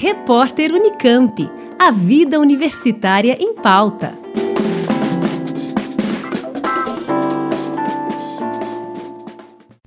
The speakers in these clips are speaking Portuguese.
Repórter Unicamp. A vida universitária em pauta.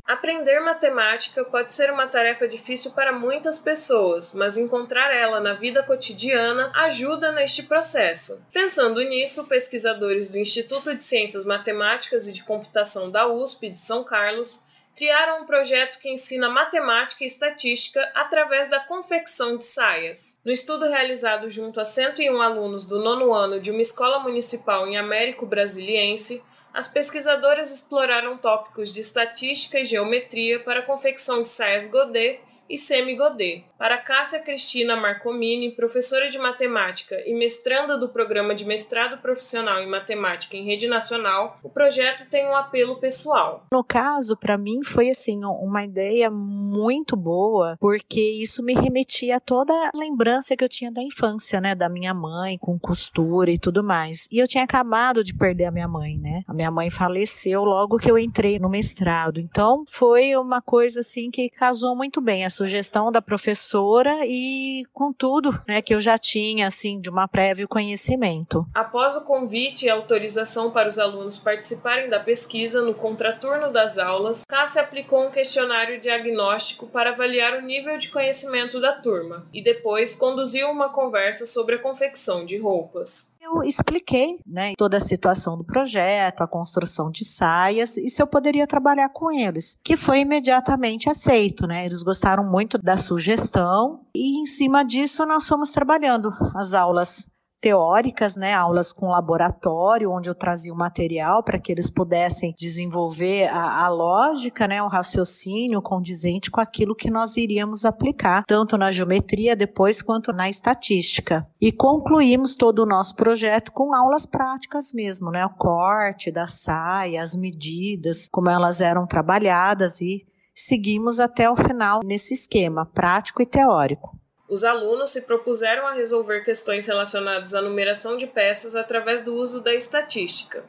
Aprender matemática pode ser uma tarefa difícil para muitas pessoas, mas encontrar ela na vida cotidiana ajuda neste processo. Pensando nisso, pesquisadores do Instituto de Ciências Matemáticas e de Computação da USP de São Carlos criaram um projeto que ensina matemática e estatística através da confecção de saias. No estudo realizado junto a 101 alunos do nono ano de uma escola municipal em Américo Brasiliense, as pesquisadoras exploraram tópicos de estatística e geometria para a confecção de saias Godet e semi-Godet. Para Cássia Cristina Marcomini, professora de matemática e mestranda do programa de mestrado profissional em matemática em rede nacional, o projeto tem um apelo pessoal. No caso, para mim foi assim uma ideia muito boa, porque isso me remetia a toda a lembrança que eu tinha da infância, né, da minha mãe com costura e tudo mais. E eu tinha acabado de perder a minha mãe, né? A minha mãe faleceu logo que eu entrei no mestrado. Então, foi uma coisa assim que casou muito bem a sugestão da professora e com tudo né, que eu já tinha assim de uma prévio conhecimento. Após o convite e autorização para os alunos participarem da pesquisa no contraturno das aulas, Cássia aplicou um questionário diagnóstico para avaliar o nível de conhecimento da turma e depois conduziu uma conversa sobre a confecção de roupas eu expliquei né, toda a situação do projeto, a construção de saias e se eu poderia trabalhar com eles, que foi imediatamente aceito. Né? Eles gostaram muito da sugestão e, em cima disso, nós fomos trabalhando as aulas teóricas, né, aulas com laboratório, onde eu trazia o material para que eles pudessem desenvolver a, a, lógica, né, o raciocínio condizente com aquilo que nós iríamos aplicar, tanto na geometria depois quanto na estatística. E concluímos todo o nosso projeto com aulas práticas mesmo, né, o corte da saia, as medidas, como elas eram trabalhadas e seguimos até o final nesse esquema prático e teórico. Os alunos se propuseram a resolver questões relacionadas à numeração de peças através do uso da estatística.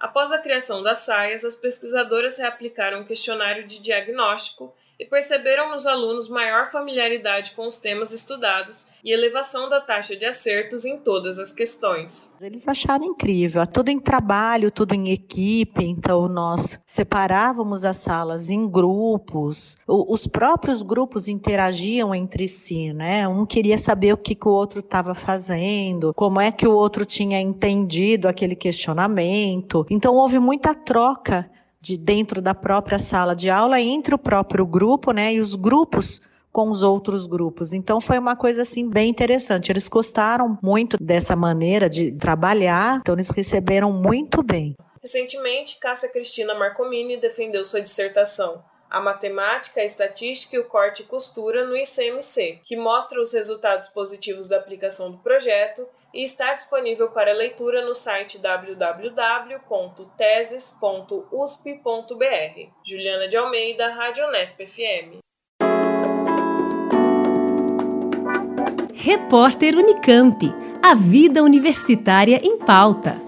Após a criação das saias, as pesquisadoras reaplicaram um questionário de diagnóstico e perceberam nos alunos maior familiaridade com os temas estudados e elevação da taxa de acertos em todas as questões. Eles acharam incrível, tudo em trabalho, tudo em equipe, então nós separávamos as salas em grupos, os próprios grupos interagiam entre si, né? Um queria saber o que, que o outro estava fazendo, como é que o outro tinha entendido aquele questionamento. Então houve muita troca de dentro da própria sala de aula entre o próprio grupo, né, e os grupos com os outros grupos. Então foi uma coisa assim bem interessante. Eles gostaram muito dessa maneira de trabalhar, então eles receberam muito bem. Recentemente, Cássia Cristina Marcomini defendeu sua dissertação a matemática, a estatística e o corte e costura no ICMC, que mostra os resultados positivos da aplicação do projeto e está disponível para leitura no site www.teses.usp.br. Juliana de Almeida, Rádio Unesp FM. Repórter Unicamp. A vida universitária em pauta.